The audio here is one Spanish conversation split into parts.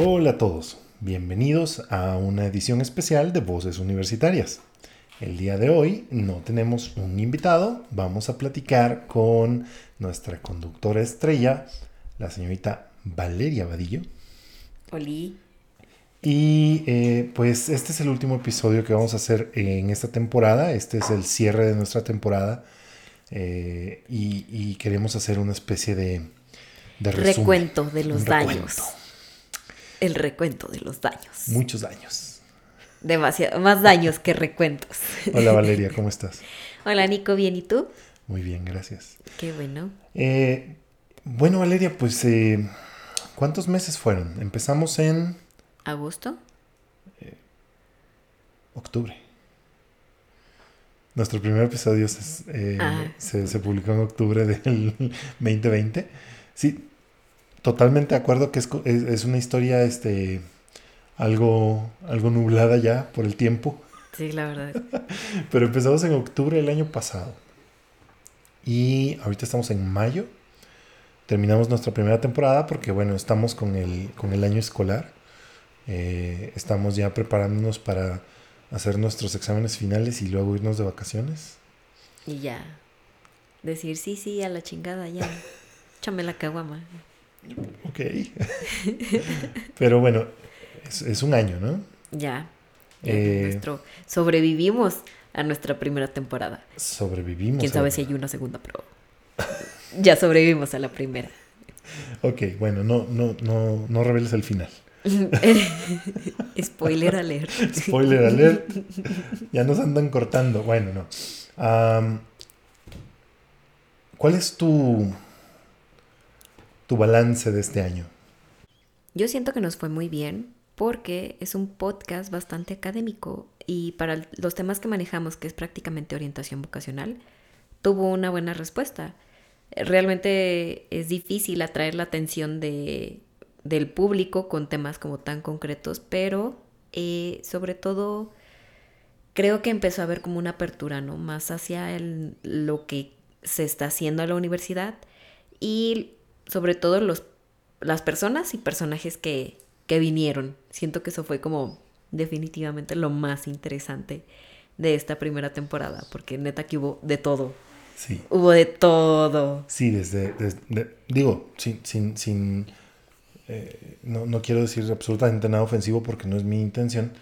Hola a todos, bienvenidos a una edición especial de Voces Universitarias. El día de hoy no tenemos un invitado, vamos a platicar con nuestra conductora estrella, la señorita Valeria Vadillo. Oli. Y eh, pues este es el último episodio que vamos a hacer en esta temporada, este es el cierre de nuestra temporada eh, y, y queremos hacer una especie de, de resumen. Recuento de los daños. recuento. El recuento de los daños. Muchos daños. Demasiado, más daños que recuentos. Hola Valeria, ¿cómo estás? Hola Nico, ¿bien y tú? Muy bien, gracias. Qué bueno. Eh, bueno Valeria, pues eh, ¿cuántos meses fueron? Empezamos en ¿Agosto? octubre. Nuestro primer episodio se, eh, Ah. se, se publicó en octubre del 2020. Sí, totalmente de acuerdo que es, es- es una historia este, algo, algo nublada ya por el tiempo, Sí, la verdad. pero empezamos en octubre del año pasado. Y ahorita estamos en mayo. Terminamos nuestra primera temporada porque, bueno, estamos con el, con el año escolar. Eh, estamos ya preparándonos para hacer nuestros exámenes finales y luego irnos de vacaciones. Y ya. Decir sí, sí, a la chingada, ya. Échame la caguama. Ok. Pero bueno, es, es un año, ¿no? Ya. Ya, Eh. Nuestro, sobrevivimos a nuestra primera temporada. Sobrevivimos. Quién sabe si hay una segunda, pero ya sobrevivimos a la primera. Ok, bueno, no, no, no, no reveles el final. Spoiler alert. Spoiler alert. Ya nos andan cortando. Bueno, no. ¿Cuál es tu, tu balance de este año? Yo siento que nos fue muy bien porque es un podcast bastante académico y para los temas que manejamos, que es prácticamente orientación vocacional, tuvo una buena respuesta. Realmente es difícil atraer la atención de, del público con temas como tan concretos, pero eh, sobre todo creo que empezó a haber como una apertura, ¿no? Más hacia lo que se está haciendo a la universidad y sobre todo los, las personas y personajes que, que vinieron. Siento que eso fue como definitivamente lo más interesante de esta primera temporada, porque neta que hubo de todo. Sí. Hubo de todo. Sí, desde, desde- digo, sin, sin, sin eh, no, no quiero decir absolutamente nada ofensivo porque no es mi intención,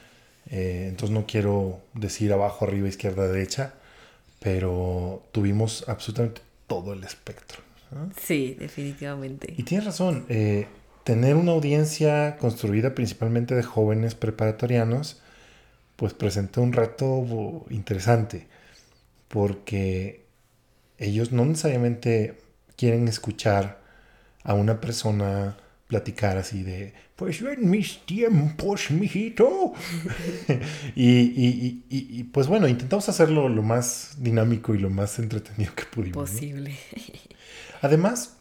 eh, entonces no quiero decir abajo, arriba, izquierda, derecha, pero tuvimos absolutamente todo el espectro. ¿No? Sí, definitivamente. Y tienes razón, eh, tener una audiencia construida principalmente de jóvenes preparatorianos, pues presenta un reto interesante, porque ellos no necesariamente quieren escuchar a una persona platicar así de, pues yo en mis tiempos, mijito. y, y, y, y, pues bueno, intentamos hacerlo lo más dinámico y lo más entretenido que pudimos. ¿no? Además,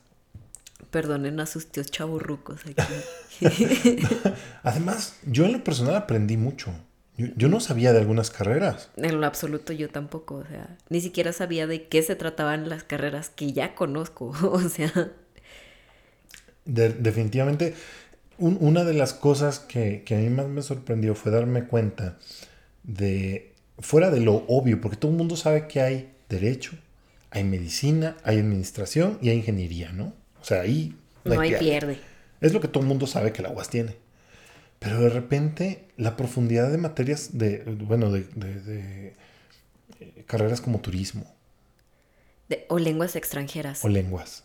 Perdonen a sus tíos chaburrucos aquí. Además, yo en lo personal aprendí mucho. Yo, yo no sabía de algunas carreras. En lo absoluto yo tampoco, o sea, ni siquiera sabía de qué se trataban las carreras que ya conozco, o sea, De- definitivamente, un- una de las cosas que, que a mí más me sorprendió fue darme cuenta de, fuera de lo obvio, porque todo el mundo sabe que hay derecho, hay medicina, hay administración y hay ingeniería, ¿no? O sea, ahí no hay pierde. Es lo que todo el mundo sabe que la UAS tiene. Pero de repente la profundidad de materias de, bueno, de, de- de, eh, carreras como turismo o lenguas extranjeras. o lenguas.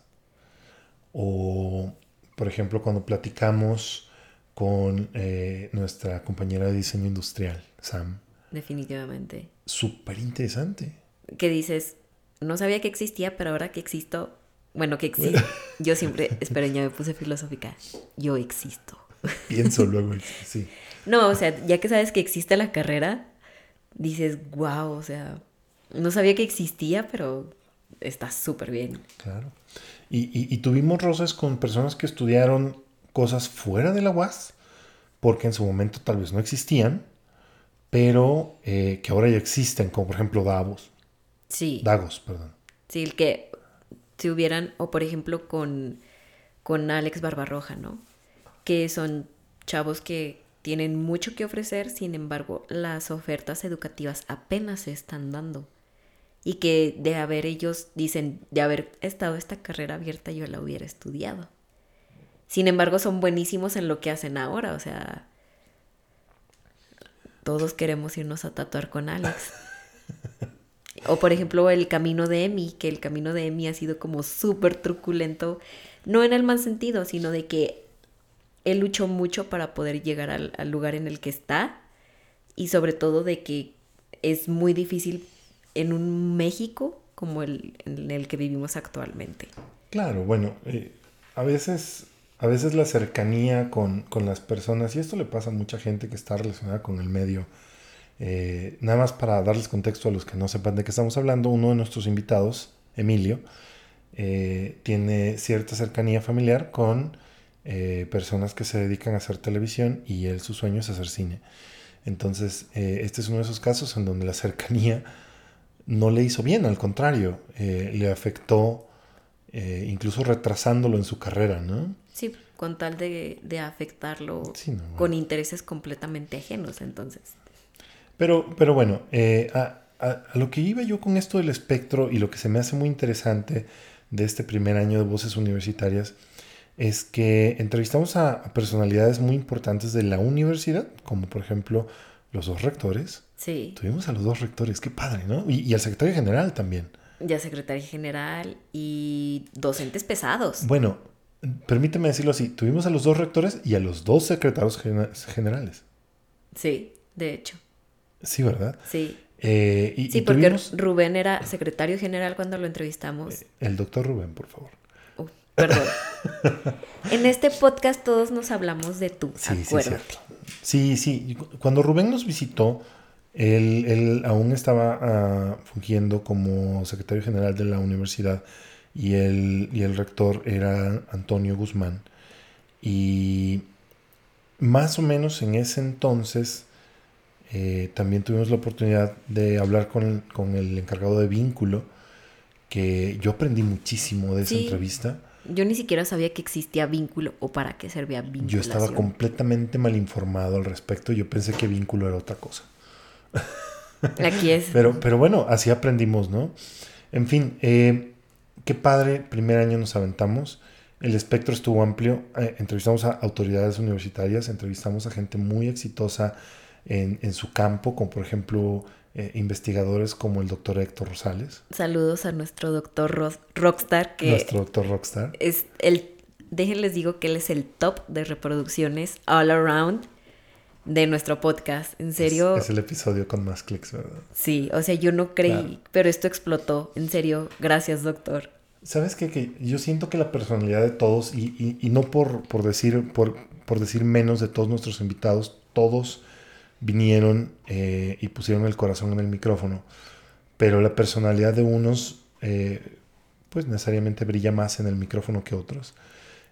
O, por ejemplo, cuando platicamos con eh, nuestra compañera de diseño industrial, Sam. Definitivamente. Súper interesante. Que dices, no sabía que existía, pero ahora que existo, bueno, que existe, yo siempre, esperen, ya me puse filosófica, yo existo. Pienso luego, sí. No, o sea, ya que sabes que existe la carrera, dices, wow, o sea, no sabía que existía, pero está súper bien. Claro. Y, y- y tuvimos roces con personas que estudiaron cosas fuera de la UAS, porque en su momento tal vez no existían, pero eh, que ahora ya existen, como por ejemplo Davos. Sí. Dagos, perdón. Sí, el que si hubieran, o por ejemplo con, con Alex Barbarroja, ¿no? Que son chavos que tienen mucho que ofrecer, sin embargo, las ofertas educativas apenas se están dando. Y que de haber ellos, dicen, de haber estado esta carrera abierta, yo la hubiera estudiado. Sin embargo, son buenísimos en lo que hacen ahora, o sea, todos queremos irnos a tatuar con Alex. O por ejemplo el camino de Emi, que el camino de Emi ha sido como súper truculento, no en el mal sentido, sino de que él luchó mucho para poder llegar al, lugar en el que está y sobre todo de que es muy difícil en un México como el en el que vivimos actualmente. Claro, bueno, eh, a veces a veces la cercanía con, con, las personas, y esto le pasa a mucha gente que está relacionada con el medio, eh, nada más para darles contexto a los que no sepan de qué estamos hablando, uno de nuestros invitados, Emilio, eh, tiene cierta cercanía familiar con eh, personas que se dedican a hacer televisión y él su sueño es hacer cine. Entonces, este es uno de esos casos en donde la cercanía no le hizo bien, al contrario, le afectó incluso retrasándolo en su carrera, ¿no? Sí, con tal de, afectarlo con intereses completamente ajenos, entonces. Pero, pero bueno, eh, a, lo que iba yo con esto del espectro y lo que se me hace muy interesante de este primer año de Voces Universitarias es que entrevistamos a, personalidades muy importantes de la universidad, como por ejemplo los dos rectores. Sí. Tuvimos a los dos rectores, qué padre, ¿no? Y, y al secretario general también. Ya secretario general y docentes pesados. Bueno, permíteme decirlo así, tuvimos a los dos rectores y a los dos secretarios generales. Sí, de hecho. Sí, ¿verdad? Sí. Eh, y, sí, porque Rubén era secretario general cuando lo entrevistamos. Eh, el doctor Rubén, por favor. Uh, perdón. en este podcast todos nos hablamos de tú, sí, Sí, cierto. sí, sí. Cuando Rubén nos visitó, él, él aún estaba ah, fungiendo como secretario general de la universidad y el, y el rector era Antonio Guzmán. Y más o menos en ese entonces eh, también tuvimos la oportunidad de hablar con, con, el encargado de vínculo, que yo aprendí muchísimo de esa entrevista. Yo ni siquiera sabía que existía vínculo o para qué servía vínculo. Yo estaba completamente mal informado al respecto. Yo pensé que vínculo era otra cosa. Aquí es. pero, pero bueno, así aprendimos, ¿no? En fin, eh, qué padre, primer año nos aventamos. El espectro estuvo amplio. Eh, entrevistamos a autoridades universitarias, entrevistamos a gente muy exitosa en, en su campo, como por ejemplo eh, investigadores como el doctor Héctor Rosales. Saludos a nuestro doctor Rockstar, que nuestro doctor Rockstar. Es el, déjenles digo que él es el top de reproducciones all around de nuestro podcast. En serio. Es, el episodio con más clics, ¿verdad? Sí, o sea, yo no creí, pero esto explotó. En serio, gracias, doctor. ¿Sabes qué? Que yo siento que la personalidad de todos, y, y, no por, por, decir, por, por decir menos de todos nuestros invitados, todos vinieron eh, y pusieron el corazón en el micrófono, pero la personalidad de unos, eh, pues necesariamente brilla más en el micrófono que otros.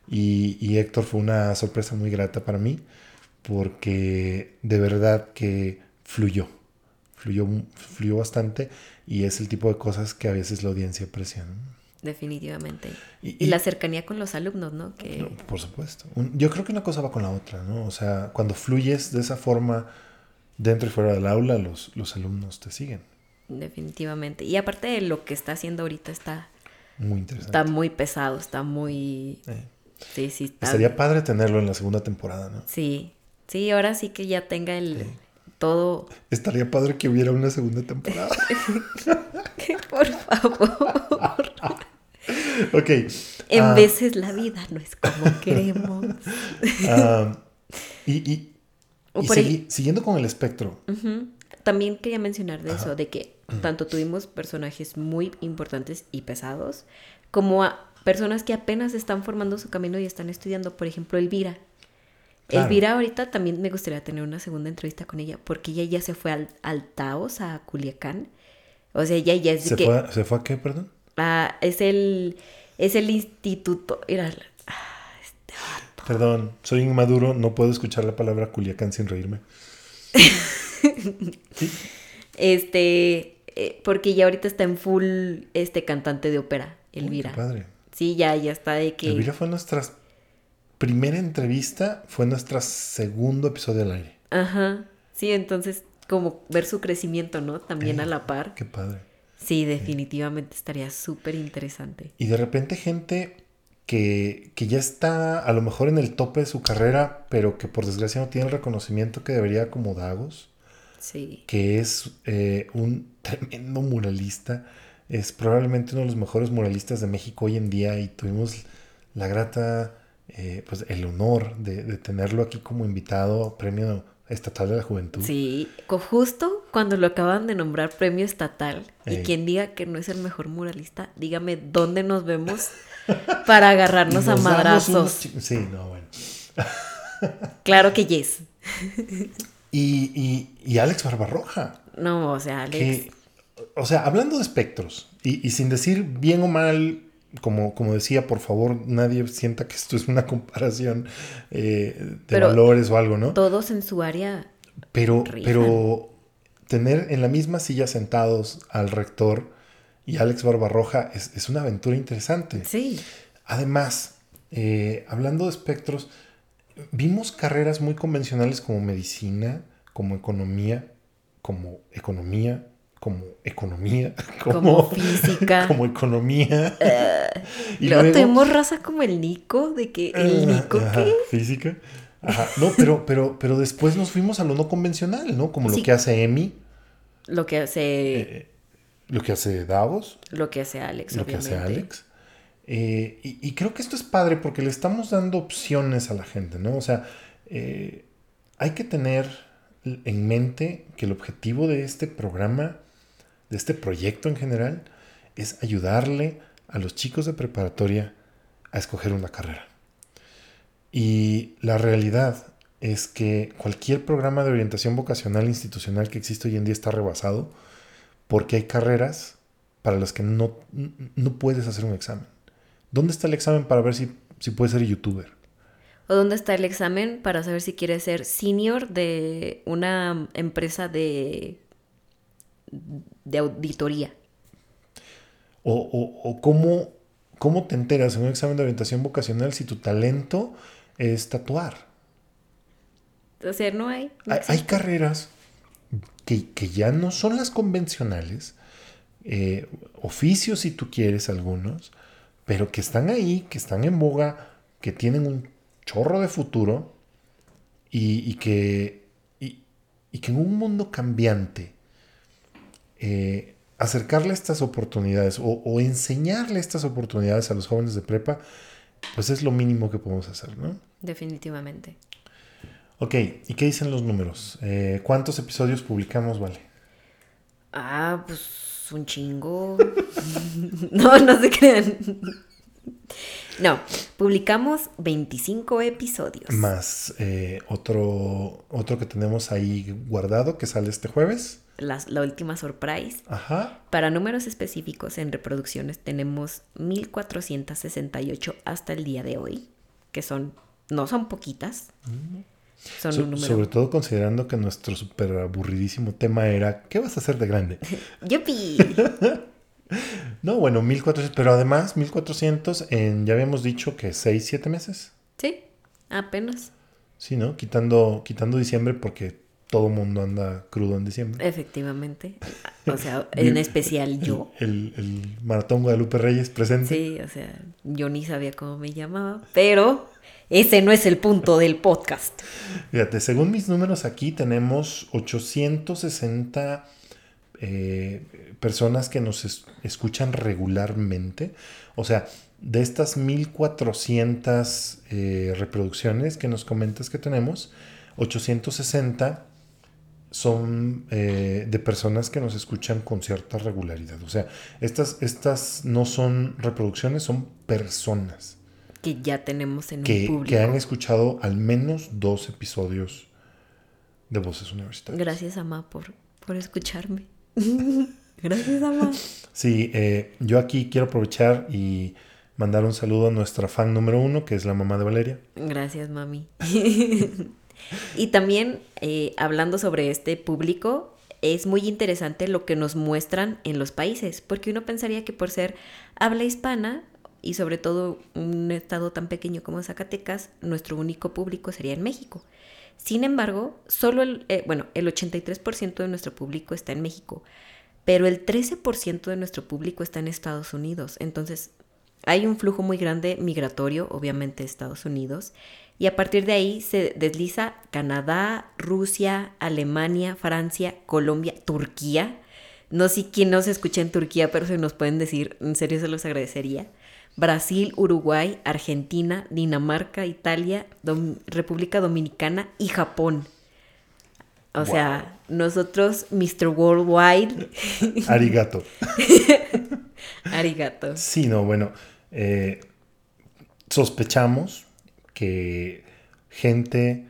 Y, y Héctor fue una sorpresa muy grata para mí porque de verdad que fluyó, fluyó, fluyó bastante y es el tipo de cosas que a veces la audiencia aprecia. Definitivamente. Y, la cercanía con los alumnos, ¿no? Que... por supuesto. yo creo que una cosa va con la otra, ¿no? O sea, cuando fluyes de esa forma dentro y fuera del aula, los, los alumnos te siguen. Definitivamente. Y aparte de lo que está haciendo ahorita está... Muy interesante. Está muy pesado, está muy... Eh. Sí, sí. Está... Sería padre tenerlo en la segunda temporada, ¿no? Sí, Sí, ahora sí que ya tenga el todo. Estaría padre que hubiera una segunda temporada. Por favor. ok. En ah. veces la vida no es como queremos. Ah, y, siguiendo con el espectro. También quería mencionar de eso, de que tanto tuvimos personajes muy importantes y pesados, como a personas que apenas están formando su camino y están estudiando, por ejemplo, Elvira. Elvira ahorita también me gustaría tener una segunda entrevista con ella, porque ella ya se fue al, al Taos, a Culiacán. O sea, ella ya es ¿Se Fue a, ¿Se fue a qué, perdón? Ah, es el, es el instituto... Era, ah, este Perdón, soy inmaduro, no puedo escuchar la palabra Culiacán sin reírme. Este, eh, porque ya ahorita está en full este cantante de ópera, Elvira. padre. Sí, ya, ya está de que... Elvira fue nuestras primera entrevista fue nuestro segundo episodio al aire. Ajá. Sí, entonces como ver su crecimiento, ¿no? También Eh, a la par. Qué padre. Sí, definitivamente estaría súper interesante. Y de repente gente que, que ya está a lo mejor en el tope de su carrera, pero que por desgracia no tiene el reconocimiento que debería como Dagos, Sí. que es eh, un tremendo muralista, es probablemente uno de los mejores muralistas de México hoy en día y tuvimos la grata, eh, pues el honor de, de tenerlo aquí como invitado Premio Estatal de la Juventud. Sí, justo cuando lo acaban de nombrar premio estatal y quien diga que no es el mejor muralista, dígame dónde nos vemos para agarrarnos a madrazos. unos Sí, no, bueno. Claro que yes. Y, y, y Alex Barbarroja. No, o sea, Alex. que, o sea, hablando de espectros, y, y sin decir bien o mal, como, como decía, por favor, nadie sienta que esto es una comparación eh, de Pero valores o algo, ¿no? Todos en su área. Pero, pero tener en la misma silla sentados al rector y Alex Barbarroja es, es una aventura interesante. Sí. Además, eh, hablando de espectros, vimos carreras muy convencionales como medicina, como economía, como economía, como economía, como, Como física. como economía. y Luego, luego- tenemos raza como el Nico, de que el Nico, Ajá, ¿qué? Física. Ajá. No, pero, pero, pero después nos fuimos a lo no convencional, ¿no? Como lo que hace Emi, Lo que hace, eh, lo que hace Davos, lo que hace Alex, lo que hace Alex. Eh, y, y creo que esto es padre porque le estamos dando opciones a la gente, ¿no? O sea, eh, hay que tener en mente que el objetivo de este programa, de este proyecto en general, es ayudarle a los chicos de preparatoria a escoger una carrera. Y la realidad es que cualquier programa de orientación vocacional institucional que existe hoy en día está rebasado porque hay carreras para las que no, no puedes hacer un examen. ¿Dónde está el examen para ver si, si puedes ser youtuber? ¿O dónde está el examen para saber si quieres ser senior de una empresa de, de auditoría? ¿O, o- o cómo, cómo te enteras en un examen de orientación vocacional si tu talento es tatuar? O sea, no hay. no Hay, carreras que, que ya no son las convencionales, eh, oficios si tú quieres algunos, pero que están ahí, que están en boga, que tienen un chorro de futuro y, y que, y, y que en un mundo cambiante, eh, acercarle estas oportunidades o, o enseñarle estas oportunidades a los jóvenes de prepa, pues es lo mínimo que podemos hacer, ¿no? Definitivamente. Ok, ¿y qué dicen los números? Eh, ¿Cuántos episodios publicamos, Vale? Ah, pues un chingo. no, no se crean. No, publicamos 25 episodios. Más eh, otro, otro que tenemos ahí guardado que sale este jueves. Las- la última surprise. Ajá. Para números específicos en reproducciones tenemos 1468 hasta el día de hoy, que son no son poquitas. Son So- un número. sobre todo considerando que nuestro súper aburridísimo tema era ¿qué vas a hacer de grande? ¡Yupi! No, bueno, 1400, pero además 1400 en, ya habíamos dicho que 6, 7 meses. sí, apenas. Sí, ¿no? Quitando, quitando diciembre porque todo mundo anda crudo en diciembre. Efectivamente. O sea, en especial yo. El, el maratón Guadalupe Reyes presente. Sí, o sea, yo ni sabía cómo me llamaba, pero ese no es el punto del podcast. Fíjate, según mis números aquí tenemos 860 eh, personas que nos es- escuchan regularmente. O sea, de estas 1400 eh, reproducciones que nos comentas que tenemos, 860 son eh, de personas que nos escuchan con cierta regularidad. O sea, estas, estas no son reproducciones, son personas Que ya tenemos en un que, público. que han escuchado al menos dos episodios de Voces Universitarias. Gracias, Ama, por, por escucharme. Gracias, Ama. Sí, eh, yo aquí quiero aprovechar y mandar un saludo a nuestra fan número uno, que es la mamá de Valeria. Gracias, mami. y también, eh, hablando sobre este público, es muy interesante lo que nos muestran en los países, porque uno pensaría que por ser habla hispana y sobre todo un estado tan pequeño como Zacatecas, nuestro único público sería en México. Sin embargo, solo el, eh, bueno, el 83% de nuestro público está en México, pero el 13% de nuestro público está en Estados Unidos. Entonces, hay un flujo muy grande migratorio, obviamente, de Estados Unidos, y a partir de ahí se desliza Canadá, Rusia, Alemania, Francia, Colombia, Turquía. No sé quién nos escucha en Turquía, pero se nos pueden decir, en serio se los agradecería. Brasil, Uruguay, Argentina, Dinamarca, Italia, República Dominicana y Japón. O sea, nosotros, Mr. Worldwide. Arigato. Arigato. Sí, no, bueno, eh, sospechamos que gente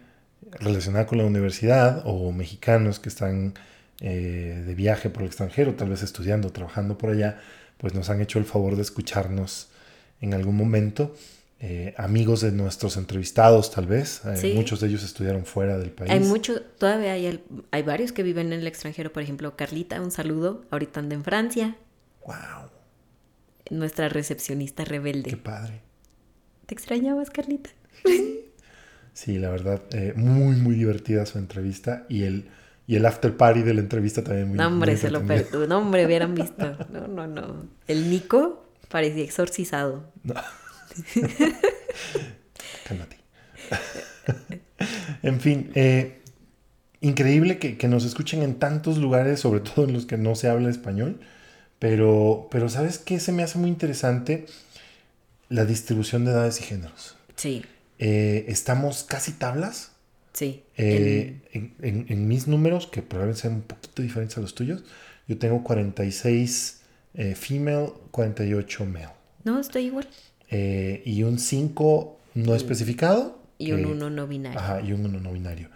relacionada con la universidad o mexicanos que están eh, de viaje por el extranjero, tal vez estudiando, trabajando por allá, pues nos han hecho el favor de escucharnos en algún momento. Eh, amigos de nuestros entrevistados, tal vez. Eh, muchos de ellos estudiaron fuera del país. Hay muchos, todavía hay, hay varios que viven en el extranjero. Por ejemplo, Carlita, un saludo. Ahorita anda en Francia. ¡Wow! Nuestra recepcionista rebelde. ¡Qué padre! ¿Te extrañabas, Carlita? Sí, la verdad, eh, muy, muy divertida su entrevista y el, y el after party de la entrevista también muy No, hombre, se lo perdió. No, hombre, hubieran visto. No, no, no. El Nico parecía exorcizado. No. Cálmate. en fin, eh, increíble que, que, nos escuchen en tantos lugares, sobre todo en los que no se habla español. Pero, pero ¿sabes qué? Se me hace muy interesante la distribución de edades y géneros. Sí. Eh, estamos casi tablas. Sí. Eh, en, mis números, que probablemente sean un poquito diferentes a los tuyos, yo tengo 46 eh, female, 48 male. No, estoy igual. y un 5 no especificado. Y un 1 no binario. Ajá, y un 1 no binario.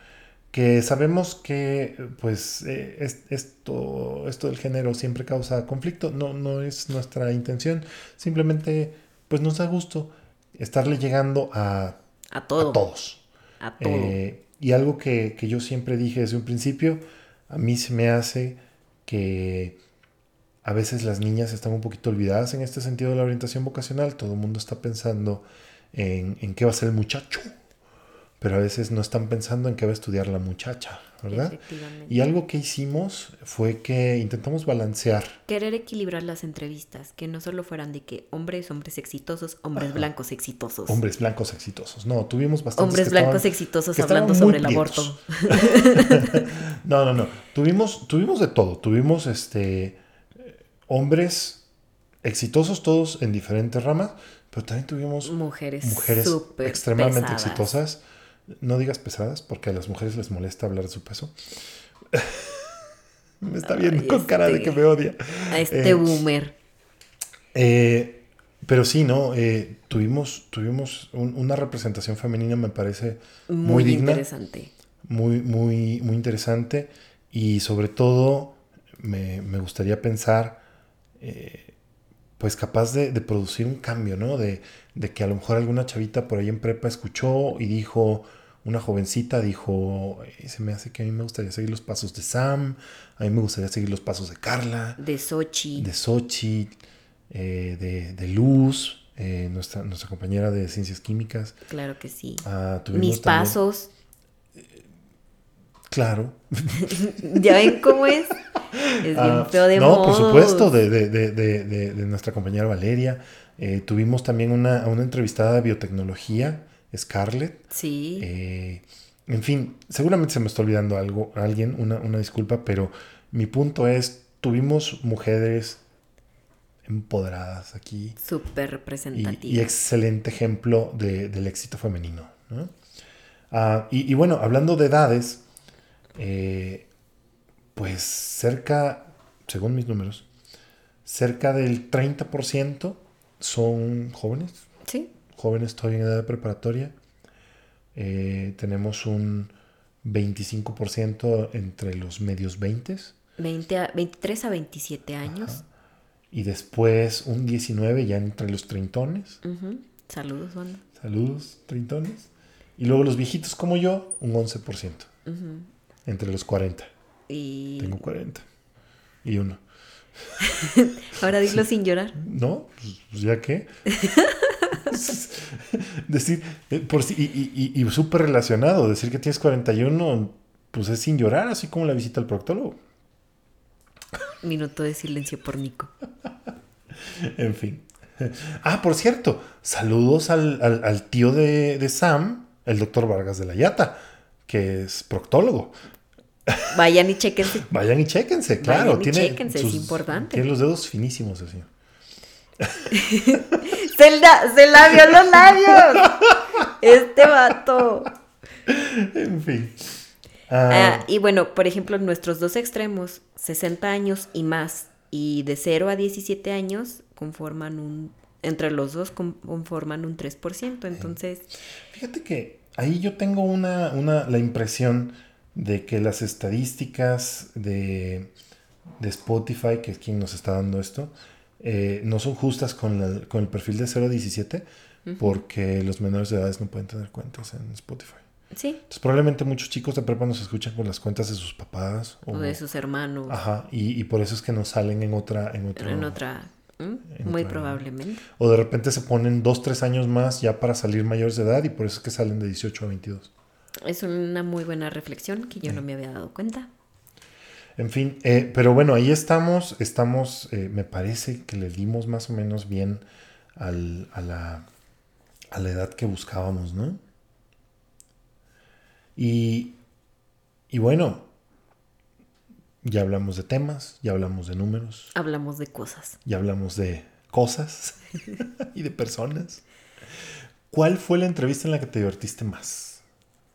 Que sabemos que, pues, esto, esto del género siempre causa conflicto. No, no es nuestra intención. Simplemente, pues, nos da gusto estarle llegando a, a, todos. A eh, y algo que, yo siempre dije desde un principio, a mí se me hace que a veces las niñas están un poquito olvidadas en este sentido de la orientación vocacional. Todo el mundo está pensando en, en qué va a ser el muchacho, pero a veces no están pensando en qué va a estudiar la muchacha. ¿verdad? Y algo que hicimos fue que intentamos balancear. Querer equilibrar las entrevistas, que no solo fueran de que hombres, hombres exitosos, hombres blancos exitosos. Hombres blancos exitosos. No, tuvimos bastantes. Hombres blancos exitosos hablando sobre el aborto. no, no, no. Tuvimos, tuvimos de todo. Tuvimos este hombres exitosos todos en diferentes ramas, pero también tuvimos mujeres, mujeres extremadamente exitosas no digas pesadas, porque a las mujeres les molesta hablar de su peso. me está viendo con cara de que me odia. A este eh, boomer. Eh, pero sí, ¿no? Eh, tuvimos tuvimos una representación femenina, me parece muy, digna. interesante. Muy, muy, muy interesante. Y sobre todo, me, gustaría pensar, pues capaz de, producir un cambio, ¿no? De, de que a lo mejor alguna chavita por ahí en prepa escuchó y dijo, una jovencita dijo, se me hace que a mí me gustaría seguir los pasos de Sam, a mí me gustaría seguir los pasos de Carla. De Sochi. De Sochi, eh, de, Luz, eh, nuestra, nuestra compañera de ciencias químicas. Claro que sí. Ah, Mis pasos. Claro. ¿Ya ven cómo es? Es bien ah, feo de No, por supuesto, de, de, nuestra compañera Valeria. Eh, tuvimos también una, una entrevistada de biotecnología Scarlett. Sí. Eh, en fin, seguramente se me está olvidando algo, alguien, una, disculpa, pero mi punto es, tuvimos mujeres empoderadas aquí. Súper representativas. Y, excelente ejemplo del éxito femenino. Ah, y, bueno, hablando de edades, eh, pues cerca, según mis números, cerca del 30% son jóvenes. Sí jóvenes todavía en edad preparatoria. Eh, tenemos un 25% entre los medios 20. 20 a, 23 a 27 años. Y después un 19 ya entre los treintones. Saludos, banda. Saludos, treintones. Y luego los viejitos como yo, un 11%. Entre los 40. Y... Tengo 40. Y uno. Ahora dilo sin llorar. No, pues ya qué. decir, eh, por si, y, y, y súper relacionado, decir que tienes 41, pues es sin llorar, así como la visita al proctólogo. Minuto de silencio por Nico. en fin. Ah, por cierto, saludos al, tío de, Sam, el doctor Vargas de la Yata, que es proctólogo. Vayan y chequense. Vayan y chequense, claro. Vayan y chequense, es importante. Tiene los dedos finísimos así. se, la, se labió los labios. Este vato. En fin. Ah, ah, y bueno, por ejemplo, nuestros dos extremos, 60 años y más, y de 0 a 17 años, conforman un, entre los dos conforman un 3%. Entonces... Fíjate que ahí yo tengo una, una, la impresión de que las estadísticas de, de Spotify, que es quien nos está dando esto, eh, no son justas con, con, el perfil de 0 a 17, porque los menores de edades no pueden tener cuentas en Spotify. Sí. Entonces, probablemente muchos chicos de prepa nos escuchan con las cuentas de sus papás. O, de sus hermanos. Ajá, y, por eso es que nos salen en otra... En, en otra... Muy probablemente. O de repente se ponen dos, tres años más ya para salir mayores de edad y por eso es que salen de 18 a 22. Es una muy buena reflexión que yo no me había dado cuenta. En fin, eh, pero bueno, ahí estamos, estamos, eh, me parece que le dimos más o menos bien al, a, la, a la edad que buscábamos, ¿no? Y, y bueno, ya hablamos de temas, ya hablamos de números. Hablamos de cosas. Ya hablamos de cosas y de personas. ¿Cuál fue la entrevista en la que te divertiste más?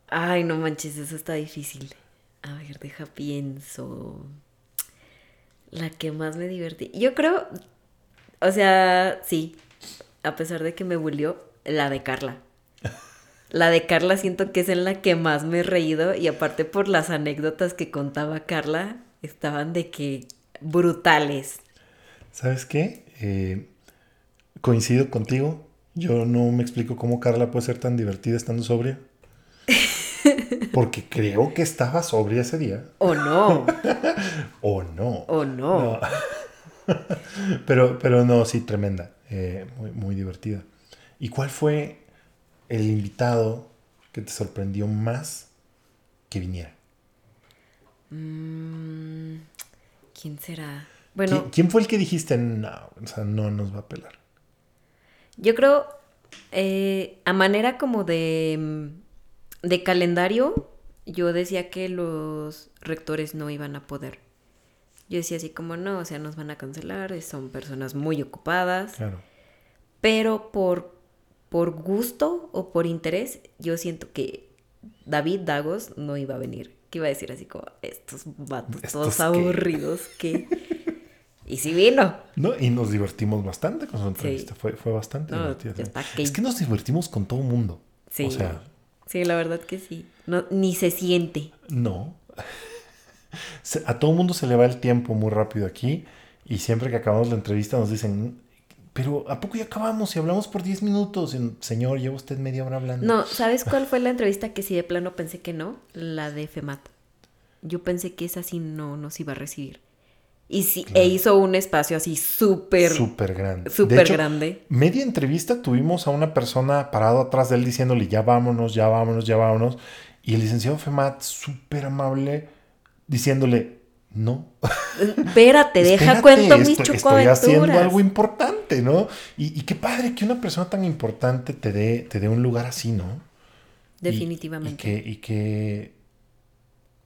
Ay, no manches, eso está difícil. A ver, deja pienso. La que más me divertí. Yo creo, o sea, sí, a pesar de que me volvió, la de Carla. La de Carla siento que es en la que más me he reído y aparte por las anécdotas que contaba Carla, estaban de que brutales. ¿Sabes qué? Eh, coincido contigo. Yo no me explico cómo Carla puede ser tan divertida estando sobria. Porque creo que estaba sobria ese día. O no. o no. O no. pero, pero no, sí, tremenda. Eh, muy, muy divertida. ¿Y cuál fue el invitado que te sorprendió más que viniera? Mm, ¿Quién será? Bueno, ¿Quién, fue el que dijiste no, o sea, no nos va a pelar? Yo creo, eh, a manera como de, de calendario, yo decía que los rectores no iban a poder. Yo decía así como, no, o sea, nos van a cancelar, son personas muy ocupadas. Claro. Pero por por gusto o por interés, yo siento que David Dagos no iba a venir. Que iba a decir así como, estos vatos todos aburridos que... y sí vino. No, y nos divertimos bastante con su entrevista. Fue, fue bastante divertido. Es que nos divertimos con todo el mundo. Sí. O sea... Sí, la verdad que sí. No, ni se siente. No. A todo el mundo se le va el tiempo muy rápido aquí. Y siempre que acabamos la entrevista nos dicen, pero ¿a poco ya acabamos y hablamos por 10 minutos? Señor, lleva usted media hora hablando. No, ¿sabes cuál fue la entrevista que sí de plano pensé que no? La de FEMAT. Yo pensé que esa sí no nos iba a recibir. Y sí, e hizo un espacio así súper... Súper grande. Súper grande. Media entrevista tuvimos a una persona parado atrás de él diciéndole, ya vámonos, ya vámonos, ya vámonos. Y el licenciado FEMAT, súper amable, diciéndole, no. Espérate, deja cuento mis estoy, estoy haciendo algo importante, ¿no? Y, qué padre que una persona tan importante te dé, te dé un lugar así, ¿no? Definitivamente. Y, que,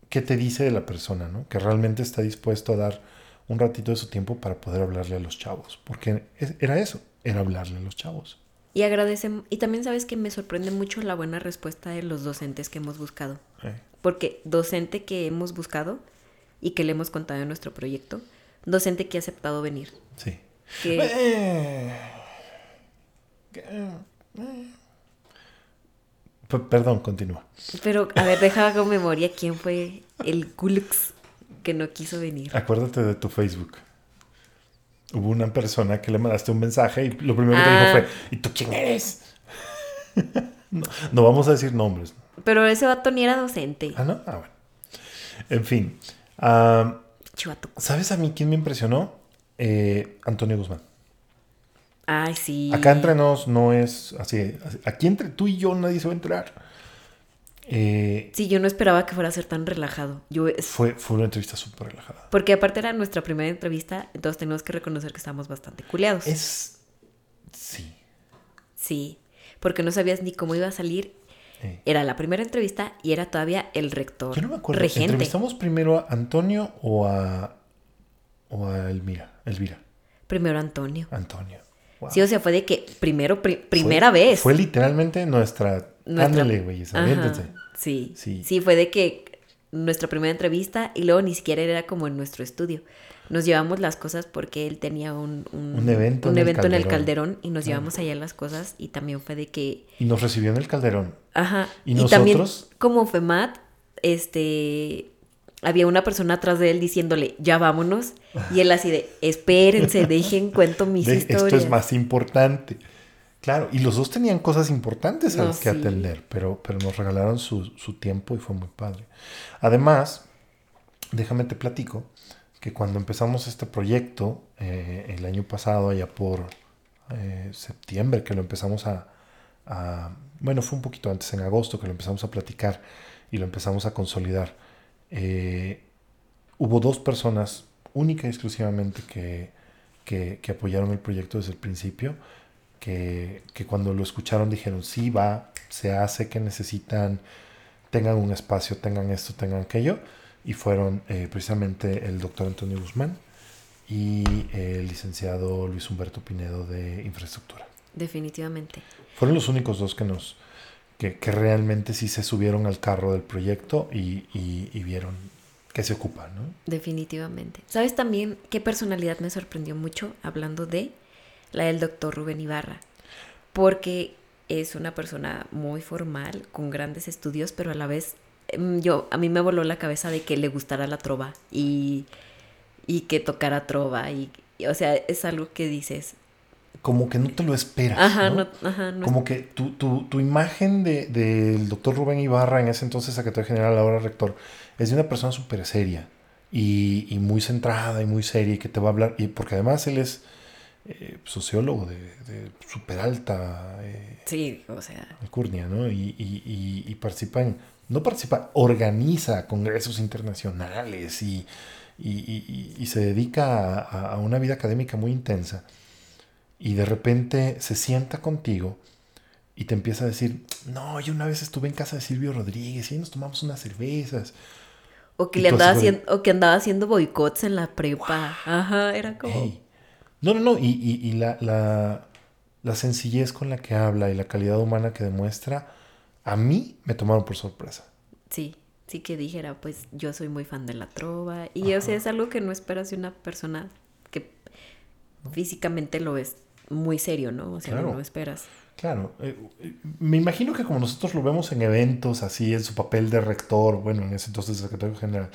¿qué te dice de la persona, ¿no? Que realmente está dispuesto a dar un ratito de su tiempo para poder hablarle a los chavos. Porque era eso, era hablarle a los chavos. Y agradecemos, y también sabes que me sorprende mucho la buena respuesta de los docentes que hemos buscado. Eh. Porque docente que hemos buscado y que le hemos contado en nuestro proyecto, docente que ha aceptado venir. Sí. Eh, perdón, continúa. Pero, a ver, deja con memoria quién fue el Gulux que no quiso venir. Acuérdate de tu Facebook. Hubo una persona que le mandaste un mensaje y lo primero que te dijo ah. fue, ¿y tú quién eres? no, vamos a decir nombres. Pero ese vato ni era docente. Ah, ¿no? Ah, bueno. En fin. ¿Sabes a mí quién me impresionó? Eh, Antonio Guzmán. Ay, sí. Acá entre nos no es así, así- Aquí entre tú y yo nadie se va a enterar. Eh, Sí, yo no esperaba que fuera a ser tan relajado. Yo fue, fue una entrevista súper relajada. Porque aparte era nuestra primera entrevista, entonces tenemos que reconocer que estábamos bastante culeados. Es. Sí. Sí, porque no sabías ni cómo iba a salir. eh. Era la primera entrevista y era todavía el rector Yo no me acuerdo. regente. ¿Entrevistamos primero a Antonio o a. o a Elmira? Elvira. Primero Antonio. Antonio. Wow. Sí, o sea, fue de que primero, pri- primera Fue- vez. Fue literalmente nuestra. Nuestra- Ándale, güey. Sí, Sí. sí. fue de que nuestra primera entrevista y luego ni siquiera era como en nuestro estudio. Nos llevamos las cosas porque él tenía un, Un evento un en el evento en el Calderón. Y nos llevamos allá las cosas y también fue de que Y nos recibió en el Calderón. Ajá. ¿Y también, nosotros? como FEMAT, este, había una persona atrás de él diciéndole, ya vámonos. Y él así de, espérense, dejen, cuento mis De- historias. esto es más importante. Claro, y los dos tenían cosas importantes a las que sí. atender, pero, pero nos regalaron su, su tiempo y fue muy padre. Además, déjame te platico que cuando empezamos este proyecto eh, el año pasado, allá por eh, septiembre, que lo empezamos a, a- Bueno, fue un poquito antes, en agosto, que lo empezamos a platicar y lo empezamos a consolidar. eh, hubo dos personas, única y exclusivamente, que, que, que apoyaron el proyecto desde el principio, que, que cuando lo escucharon dijeron, sí, va, se hace, que necesitan, tengan un espacio, tengan esto, tengan aquello, y fueron eh, precisamente el doctor Antonio Guzmán y el licenciado Luis Humberto Pinedo de Infraestructura. Definitivamente. Fueron los únicos dos que nos que, que realmente sí se subieron al carro del proyecto y, y- y vieron que se ocupa, ¿no? Definitivamente. ¿Sabes también qué personalidad me sorprendió mucho hablando de la del doctor Rubén Ibarra? Porque es una persona muy formal, con grandes estudios, pero a la vez em, yo a mí me voló la cabeza de que le gustara la trova y, y que tocara trova y, y, o sea, es algo que dices, Como que no te lo esperas. ajá, ¿no? no, ajá, no Como que tu, tu, tu imagen de- del doctor Rubén Ibarra, en ese entonces secretario general, ahora rector, es de una persona súper seria y, y muy centrada y muy seria y que te va a hablar, y porque además él es eh, sociólogo de, de súper alta eh, Sí, o sea, alcurnia, ¿no? Y, y- y- y participa en, no participa, organiza congresos internacionales y, y- y- y se dedica a, a una vida académica muy intensa. Y de repente se sienta contigo y te empieza a decir, no, yo una vez estuve en casa de Silvio Rodríguez y ahí nos tomamos unas cervezas. o que le andaba haciendo, o que andaba haciendo boicots en la prepa. Ajá, era como. No, no, no, y, y- y la, la- la sencillez con la que habla y la calidad humana que demuestra, a mí me tomaron por sorpresa. Sí, sí que dijera, pues yo soy muy fan de la trova. Y o sea, es algo que no esperas de una persona que físicamente lo es muy serio, ¿no? O sea, Claro. no esperas. Claro, eh, eh, me imagino que como nosotros lo vemos en eventos, así en su papel de rector, bueno, en ese entonces secretario general,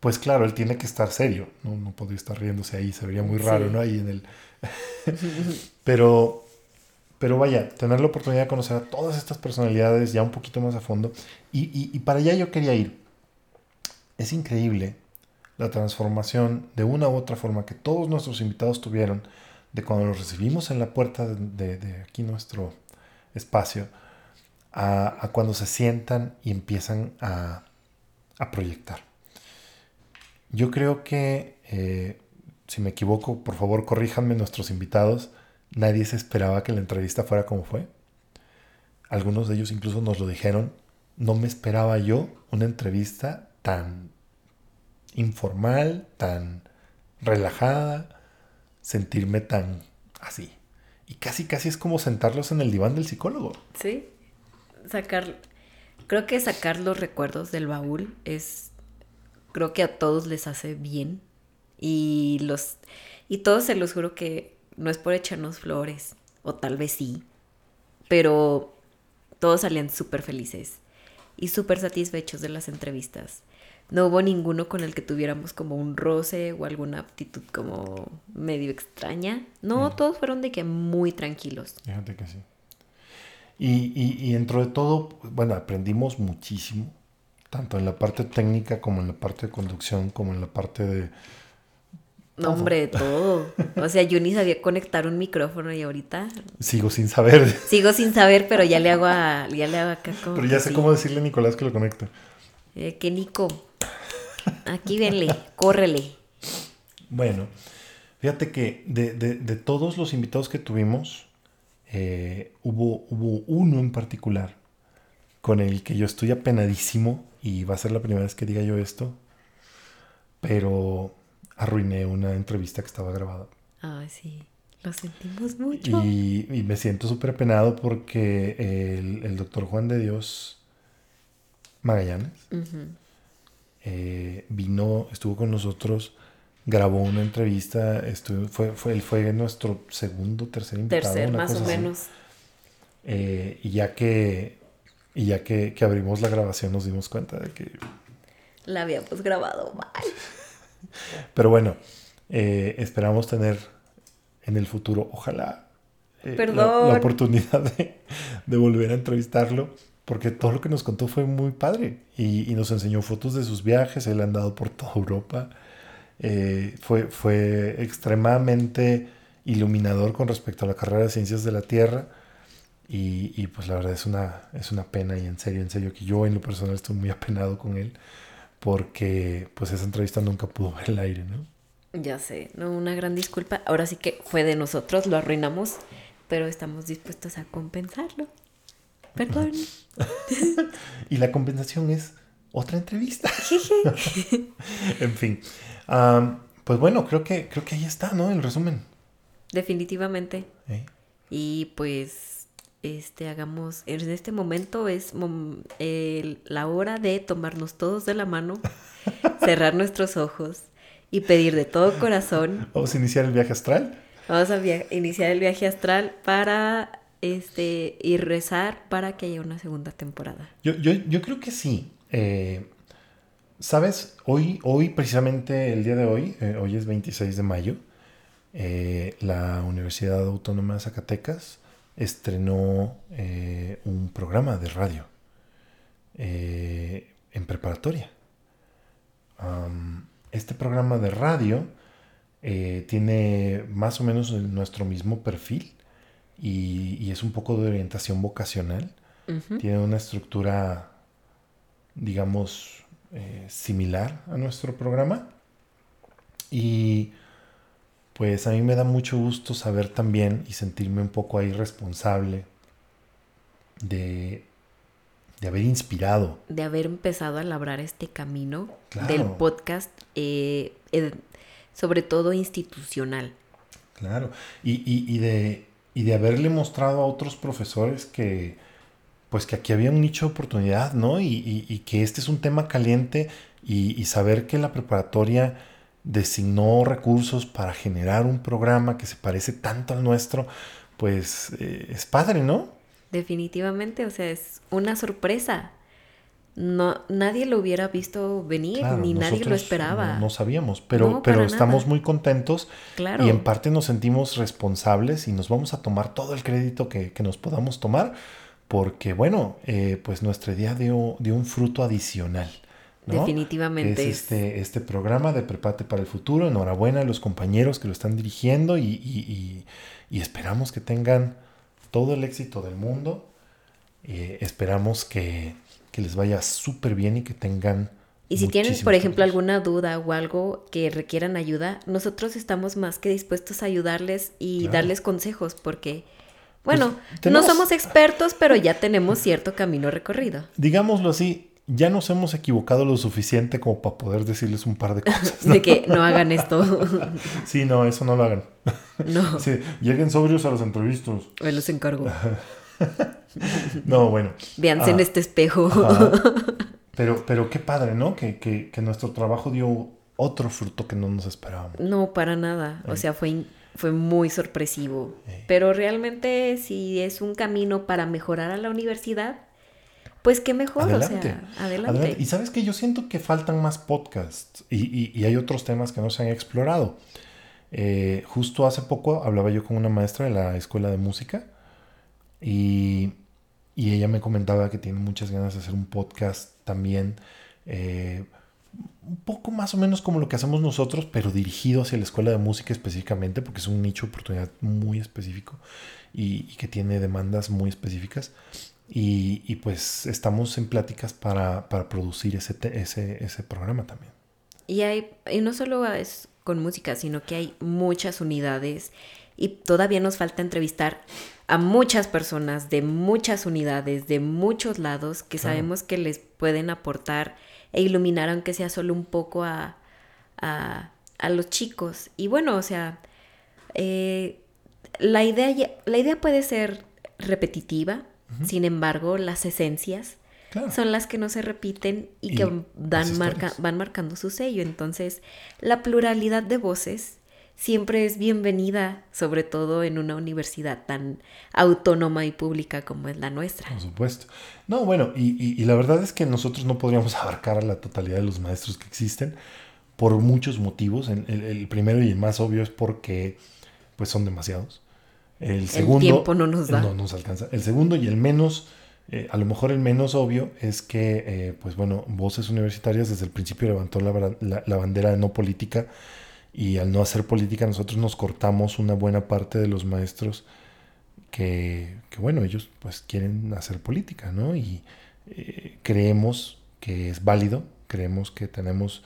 pues claro, él tiene que estar serio, no, no podría estar riéndose ahí, se vería muy raro, Sí. ¿no? Ahí en el... pero, pero vaya, tener la oportunidad de conocer a todas estas personalidades ya un poquito más a fondo, y, y- y para allá yo quería ir. Es increíble la transformación de una u otra forma que todos nuestros invitados tuvieron de cuando los recibimos en la puerta de, de- de aquí nuestro espacio a, a cuando se sientan y empiezan a, a proyectar. Yo creo que, eh, si me equivoco, por favor corríjanme nuestros invitados, nadie se esperaba que la entrevista fuera como fue. Algunos de ellos incluso nos lo dijeron, no me esperaba yo una entrevista tan informal, tan relajada, sentirme tan así. Y casi, casi es como sentarlos en el diván del psicólogo. Sí. Sacar, creo que sacar los recuerdos del baúl es, creo que a todos les hace bien. Y los, y todos se los juro que no es por echarnos flores, o tal vez sí, pero todos salían súper felices y súper satisfechos de las entrevistas. No hubo ninguno con el que tuviéramos como un roce o alguna actitud como medio extraña. No, Mm. todos fueron de que muy tranquilos. Fíjate que sí. Y, y, y dentro de todo, bueno, aprendimos muchísimo, tanto en la parte técnica como en la parte de conducción, como en la parte de, No, hombre, todo. O sea, yo ni sabía conectar un micrófono y ahorita. Sigo sin saber. Sigo sin saber, pero ya le hago a, ya le hago acá como Pero ya sé cómo decirle a Nicolás que lo conecte. Eh, que Nico, aquí venle, córrele. Bueno, fíjate que de, de, de todos los invitados que tuvimos, eh, hubo, hubo uno en particular con el que yo estoy apenadísimo y va a ser la primera vez que diga yo esto, pero arruiné una entrevista que estaba grabada. Ay, sí, lo sentimos mucho. Y, y me siento súper apenado porque el, el, doctor Juan de Dios Magallanes eh, vino, estuvo con nosotros, grabó una entrevista, estuvo, fue, fue, él fue nuestro segundo, tercer invitado. Tercer, una más o así. menos. Eh, y ya que, y ya que, que abrimos la grabación nos dimos cuenta de que... La habíamos grabado mal. Pero bueno, eh, esperamos tener en el futuro, ojalá, eh, la, oportunidad de, de volver a entrevistarlo, porque todo lo que nos contó fue muy padre y, y nos enseñó fotos de sus viajes, él ha andado por toda Europa, eh, fue, fue extremadamente iluminador con respecto a la carrera de ciencias de la Tierra y, y, pues la verdad es una, es una pena y en serio, en serio que yo en lo personal estoy muy apenado con él porque pues esa entrevista nunca pudo ver el aire, ¿no? Ya sé, no, una gran disculpa. Ahora sí que fue de nosotros, lo arruinamos, pero estamos dispuestos a compensarlo. Perdón. Y la compensación es otra entrevista. en fin. Pues bueno, creo que, creo que ahí está, ¿no? El resumen. Definitivamente. ¿eh? Y pues, este, hagamos, en este momento es mom- el- la hora de tomarnos todos de la mano, cerrar nuestros ojos y pedir de todo corazón. Vamos a iniciar el viaje astral. Vamos a via- iniciar el viaje astral para, este, y rezar para que haya una segunda temporada. Yo, yo, yo creo que sí. Eh, Sabes, hoy, hoy precisamente el día de hoy, eh, hoy es 26 de mayo, eh, la Universidad Autónoma de Zacatecas estrenó eh, un programa de radio eh, en preparatoria. Este programa de radio eh, tiene más o menos nuestro mismo perfil y, y es un poco de orientación vocacional. Tiene una estructura, digamos, similar a nuestro programa. Y pues a mí me da mucho gusto saber también y sentirme un poco ahí responsable de, de haber inspirado. de haber empezado a labrar este camino Claro. del podcast, eh, eh, sobre todo institucional. Claro. Y, y- y de, y de haberle mostrado a otros profesores que, pues que aquí había un nicho de oportunidad, ¿no? Y, y- y que este es un tema caliente y, y saber que la preparatoria designó recursos para generar un programa que se parece tanto al nuestro, pues eh, es padre, ¿no? Definitivamente, o sea, es una sorpresa. No, nadie lo hubiera visto venir, Claro, ni nadie lo esperaba. No, no sabíamos, pero, No, pero estamos nada. muy contentos claro. y en parte nos sentimos responsables y nos vamos a tomar todo el crédito que, que nos podamos tomar porque, bueno, eh, pues nuestra idea dio, dio un fruto adicional. ¿No? Definitivamente. Es este, este programa de Prepate para el Futuro. Enhorabuena a los compañeros que lo están dirigiendo y, y- y- y esperamos que tengan todo el éxito del mundo. Eh, esperamos que, que les vaya súper bien y que tengan... Y si tienen, por ejemplo, alguna duda o algo que requieran ayuda, nosotros estamos más que dispuestos a ayudarles y Claro. darles consejos, porque, bueno, Pues, tenemos- no somos expertos, pero ya tenemos cierto camino recorrido. digámoslo así, ya nos hemos equivocado lo suficiente como para poder decirles un par de cosas. ¿no? De que no hagan esto. Sí, no, eso no lo hagan. no, Sí, lleguen sobrios a los entrevistas. me los encargo. No, bueno. Véanse en Ah, este espejo. Pero, pero qué padre, ¿no? Que, que, que nuestro trabajo dio otro fruto que no nos esperábamos. No, para nada. O Eh. sea, fue, fue muy sorpresivo. Eh. Pero realmente si es un camino para mejorar a la universidad, pues qué mejor, Adelante. o sea, adelante. Adelante. Y sabes que yo siento que faltan más podcasts y, y- y hay otros temas que no se han explorado. Eh, justo hace poco hablaba yo con una maestra de la escuela de música y, y ella me comentaba que tiene muchas ganas de hacer un podcast también, eh, un poco más o menos como lo que hacemos nosotros, pero dirigido hacia la escuela de música específicamente, porque es un nicho de oportunidad muy específico y, que tiene demandas muy específicas. Y, pues estamos en pláticas para, producir ese, ese, ese programa también. Y, hay, y no solo es con música, sino que hay muchas unidades y todavía nos falta entrevistar a muchas personas de muchas unidades, de muchos lados, que sabemos que les pueden aportar e iluminar, aunque sea solo un poco a, a, los chicos. Y bueno, o sea, eh, la, idea, la idea puede ser repetitiva, sin embargo, las esencias son las que no se repiten y, que dan marca, van marcando su sello. Entonces, la pluralidad de voces siempre es bienvenida, sobre todo en una universidad tan autónoma y pública como es la nuestra. Por supuesto. No, bueno, y, la verdad es que nosotros no podríamos abarcar a la totalidad de los maestros que existen por muchos motivos. El, primero y el más obvio es porque pues son demasiados. El segundo... El tiempo no nos da. No nos alcanza. El segundo y el menos... Eh, a lo mejor el menos obvio es que, eh, pues bueno, Voces Universitarias desde el principio levantó la, la, la bandera no política y al no hacer política nosotros nos cortamos una buena parte de los maestros que, bueno, ellos pues quieren hacer política, ¿no? Y eh, creemos que es válido, creemos que tenemos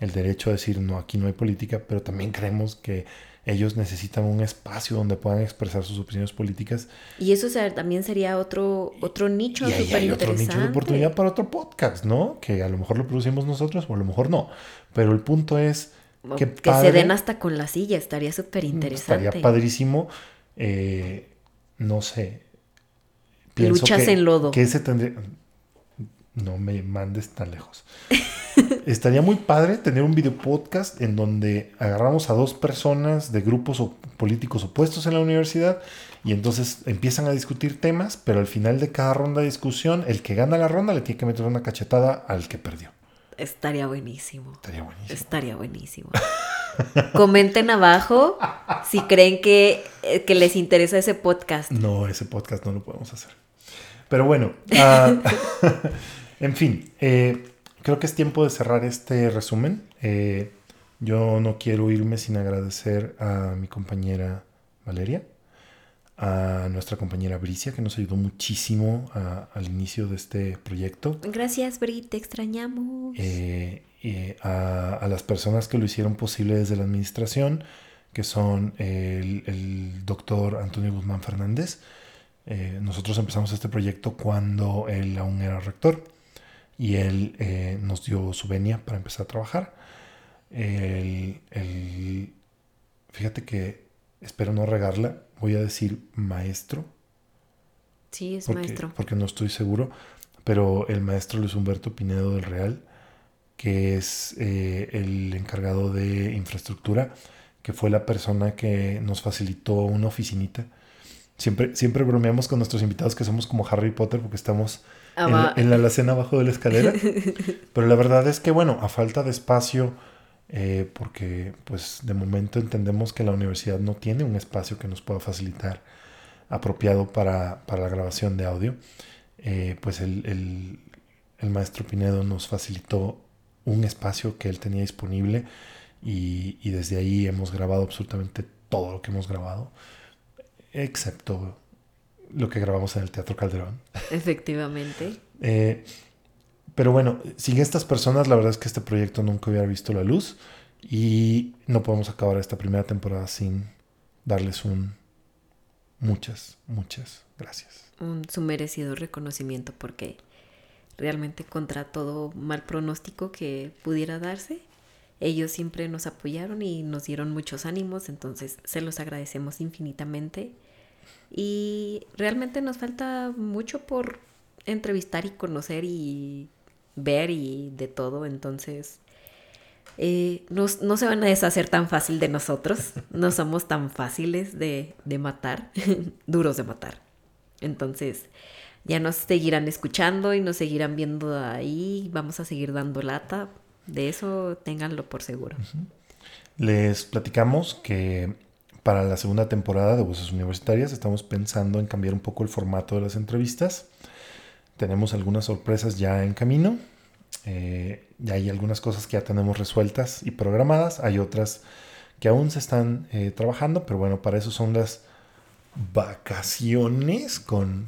el derecho a decir, no, aquí no hay política, pero también creemos que ellos necesitan un espacio donde puedan expresar sus opiniones políticas. Y eso también sería otro, otro nicho y hay otro nicho de oportunidad para otro podcast, ¿no? Que a lo mejor lo producimos nosotros o a lo mejor no. Pero el punto es que se den hasta con la silla, estaría súper interesante. Estaría padrísimo. Eh, no sé. Luchas en lodo. Que ese tendría. No me mandes tan lejos. estaría muy padre tener un video podcast en donde agarramos a dos personas de grupos políticos opuestos en la universidad y entonces empiezan a discutir temas, pero al final de cada ronda de discusión, el que gana la ronda le tiene que meter una cachetada al que perdió. Estaría buenísimo. Estaría buenísimo. Estaría buenísimo. Comenten abajo si creen que, eh, que, les interesa ese podcast. No, ese podcast no lo podemos hacer. Pero bueno, ah, en fin, eh, creo que es tiempo de cerrar este resumen. Eh, yo no quiero irme sin agradecer a mi compañera Valeria a nuestra compañera Bricia, que nos ayudó muchísimo al inicio de este proyecto. Gracias, Brit, te extrañamos. Eh, a, las personas que lo hicieron posible desde la administración, que son el, doctor Antonio Guzmán Fernández. Eh, nosotros empezamos este proyecto cuando él aún era rector y él eh, nos dio su venia para empezar a trabajar. fíjate que espero no regarla voy a decir maestro. Sí, es maestro. Porque no estoy seguro, pero el maestro Luis Humberto Pinedo del Real, que es eh, el encargado de infraestructura, que fue la persona que nos facilitó una oficinita. Siempre, siempre bromeamos con nuestros invitados que somos como Harry Potter porque estamos en, en, la alacena abajo de la escalera. pero la verdad es que, bueno, a falta de espacio eh, porque pues de momento entendemos que la universidad no tiene un espacio que nos pueda facilitar apropiado para, la grabación de audio, eh, pues el, maestro Pinedo nos facilitó un espacio que él tenía disponible y, y, desde ahí hemos grabado absolutamente todo lo que hemos grabado, excepto lo que grabamos en el Teatro Calderón. Efectivamente. eh, pero bueno, sin estas personas, la verdad es que este proyecto nunca hubiera visto la luz y no podemos acabar esta primera temporada sin darles un muchas, muchas gracias. Un su merecido reconocimiento porque realmente contra todo mal pronóstico que pudiera darse, ellos siempre nos apoyaron y nos dieron muchos ánimos, entonces se los agradecemos infinitamente. Y realmente nos falta mucho por entrevistar y conocer y ver y de todo, entonces eh, no, se van a deshacer tan fácil de nosotros, no somos tan fáciles de, de matar, duros de matar. Entonces ya nos seguirán escuchando y nos seguirán viendo ahí, vamos a seguir dando lata, de eso ténganlo por seguro. Les platicamos que para la segunda temporada de Voces Universitarias estamos pensando en cambiar un poco el formato de las entrevistas. Tenemos algunas sorpresas ya en camino. Eh, y hay algunas cosas que ya tenemos resueltas y programadas, hay otras que aún se están eh, trabajando, pero bueno, para eso son las vacaciones con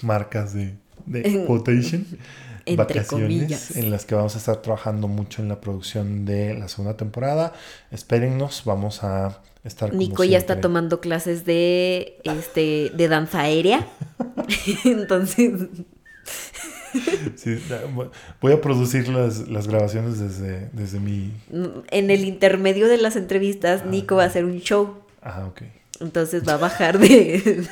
marcas de, de quotation. vacaciones en las que vamos a estar trabajando mucho en la producción de la segunda temporada. Espérennos, vamos a estar Nico ya está tomando clases de este de danza aérea. Entonces voy a producir las, las grabaciones desde, desde, mi... En el intermedio de las entrevistas, ah, Nico va a hacer un show. Ah, ok. Entonces va a bajar de...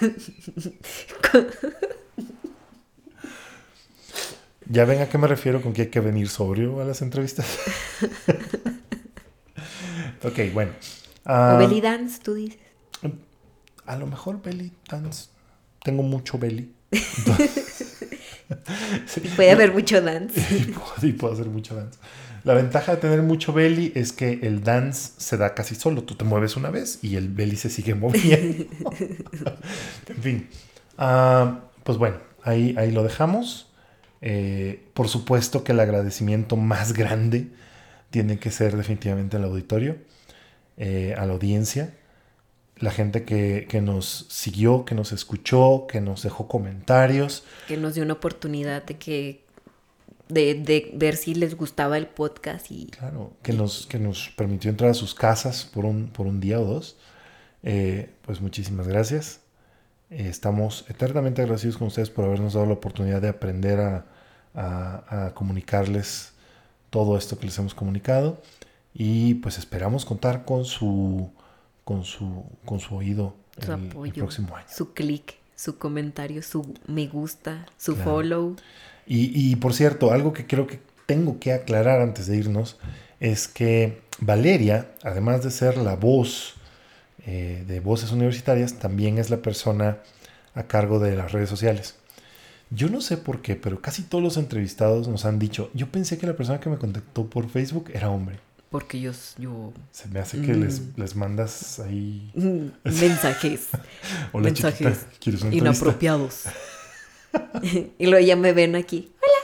¿Ya ven a qué me refiero con que hay que venir sobrio a las entrevistas? ok, bueno. O belly dance, tú dices. A lo mejor belly dance. Tengo mucho belly. puede haber mucho dance. y, puedo, hacer mucho dance. La ventaja de tener mucho belly es que el dance se da casi solo. Tú te mueves una vez y el belly se sigue moviendo. en fin. Ah, pues bueno, ahí, ahí lo dejamos. Eh, por supuesto que el agradecimiento más grande tiene que ser definitivamente al auditorio, eh, a la audiencia, la gente que, nos siguió, que nos escuchó, que nos dejó comentarios. Que nos dio una oportunidad de que de, ver si les gustaba el podcast y... Claro, que, nos, que nos permitió entrar a sus casas por un, por un día o dos. Eh, pues muchísimas gracias. estamos eternamente agradecidos con ustedes por habernos dado la oportunidad de aprender a, a, comunicarles todo esto que les hemos comunicado y pues esperamos contar con su con su con su oído el, próximo año. Su clic, su comentario, su me gusta, su follow. Y, por cierto, algo que creo que tengo que aclarar antes de irnos es que Valeria, además de ser la voz eh, de Voces Universitarias, también es la persona a cargo de las redes sociales. Yo no sé por qué, pero casi todos los entrevistados nos han dicho, yo pensé que la persona que me contactó por Facebook era hombre. Porque yo... yo Se me hace que les, mm. les, mandas ahí... Mensajes. mensajes inapropiados. y luego ya me ven aquí. Hola.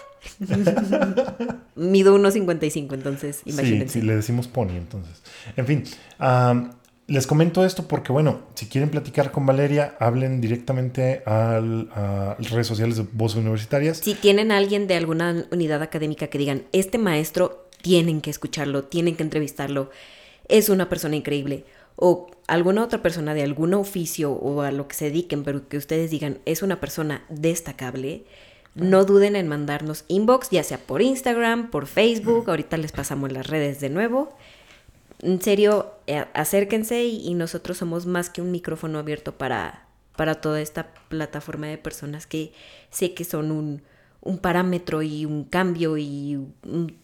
Mido 1.55, entonces imagínense. Sí, sí, le decimos pony, entonces. En fin, les comento esto porque, bueno, si quieren platicar con Valeria, hablen directamente a las redes sociales de Voces Universitarias. Si tienen a alguien de alguna unidad académica que digan, este maestro tienen que escucharlo, tienen que entrevistarlo, es una persona increíble, o alguna otra persona de algún oficio o a lo que se dediquen, pero que ustedes digan, es una persona destacable, no duden en mandarnos inbox, ya sea por Instagram, por Facebook, ahorita les pasamos las redes de nuevo. En serio, eh, acérquense y, nosotros somos más que un micrófono abierto para, para toda esta plataforma de personas que sé que son un, parámetro y un cambio y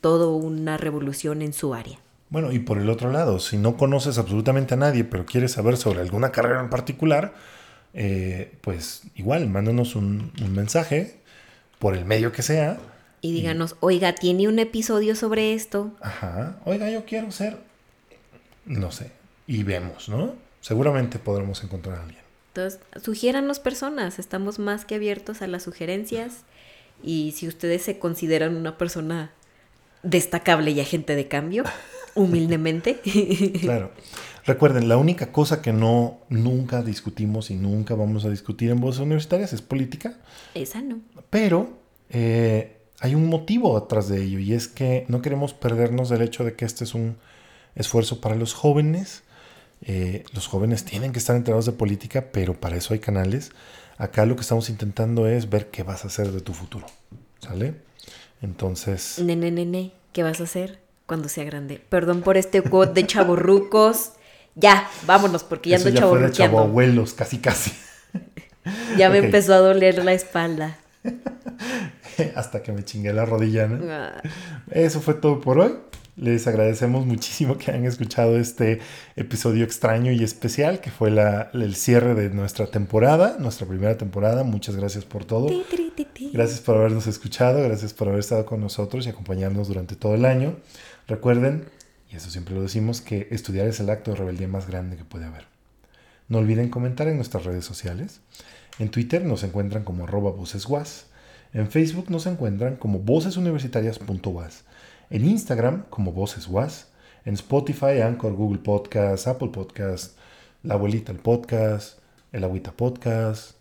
todo una revolución en su área. Bueno, y por el otro lado, si no conoces absolutamente a nadie, pero quieres saber sobre alguna carrera en particular, eh, pues igual, mándanos un, mensaje por el medio que sea. Y díganos, oiga, ¿tiene un episodio sobre esto? Ajá, oiga, yo quiero ser no sé, y vemos, ¿no? Seguramente podremos encontrar a alguien. Entonces, sugiéranos personas, estamos más que abiertos a las sugerencias y si ustedes se consideran una persona destacable y agente de cambio, humildemente. claro. Recuerden, la única cosa que no nunca discutimos y nunca vamos a discutir en voces universitarias es política. Esa no. Pero eh, hay un motivo atrás de ello y es que no queremos perdernos del hecho de que este es un esfuerzo para los jóvenes. Eh, los jóvenes tienen que estar enterados de política, pero para eso hay canales. Acá lo que estamos intentando es ver qué vas a hacer de tu futuro. ¿Sale? Entonces. Nene, nene, ¿qué vas a hacer cuando sea grande? Perdón por este quote de chaborrucos. Ya, vámonos, porque ya ando ya fue de chavo abuelos, casi casi. ya me empezó a doler la espalda. Hasta que me chingué la rodilla, ¿no? Ah. Eso fue todo por hoy. Les agradecemos muchísimo que hayan escuchado este episodio extraño y especial que fue el cierre de nuestra temporada, nuestra primera temporada. Muchas gracias por todo. Gracias por habernos escuchado, gracias por haber estado con nosotros y acompañarnos durante todo el año. Recuerden, y eso siempre lo decimos, que estudiar es el acto de rebeldía más grande que puede haber. No olviden comentar en nuestras redes sociales. En Twitter nos encuentran como arroba vocesguas. En Facebook nos encuentran como vocesuniversitarias.was. En Instagram como voceswas. En Spotify, Anchor, Google Podcast, Apple Podcast, La Abuelita el Podcast, El Agüita Podcast,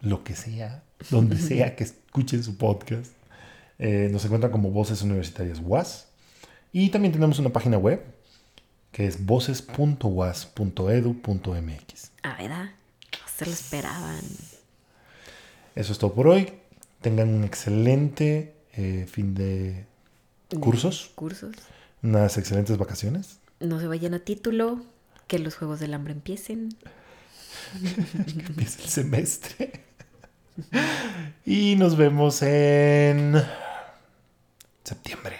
lo que sea, donde sea que escuchen su podcast. Eh, nos encuentran como Voces Universitarias Was. Y también tenemos una página web que es voces.was.edu.mx. Ah, ¿verdad? Se lo esperaban. Eso es todo por hoy. Tengan un excelente eh, fin de cursos. Cursos. Unas excelentes vacaciones. No se vayan a título. Que los Juegos del Hambre empiecen. que empiece el semestre. y nos vemos en septiembre,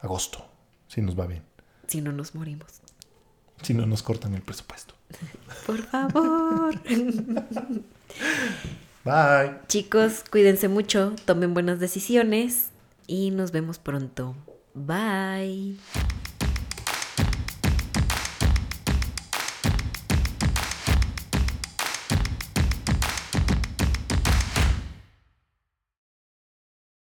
agosto, si nos va bien. Si no nos morimos. Si no nos cortan el presupuesto. Por favor. Bye. Chicos, cuídense mucho, tomen buenas decisiones y nos vemos pronto. Bye.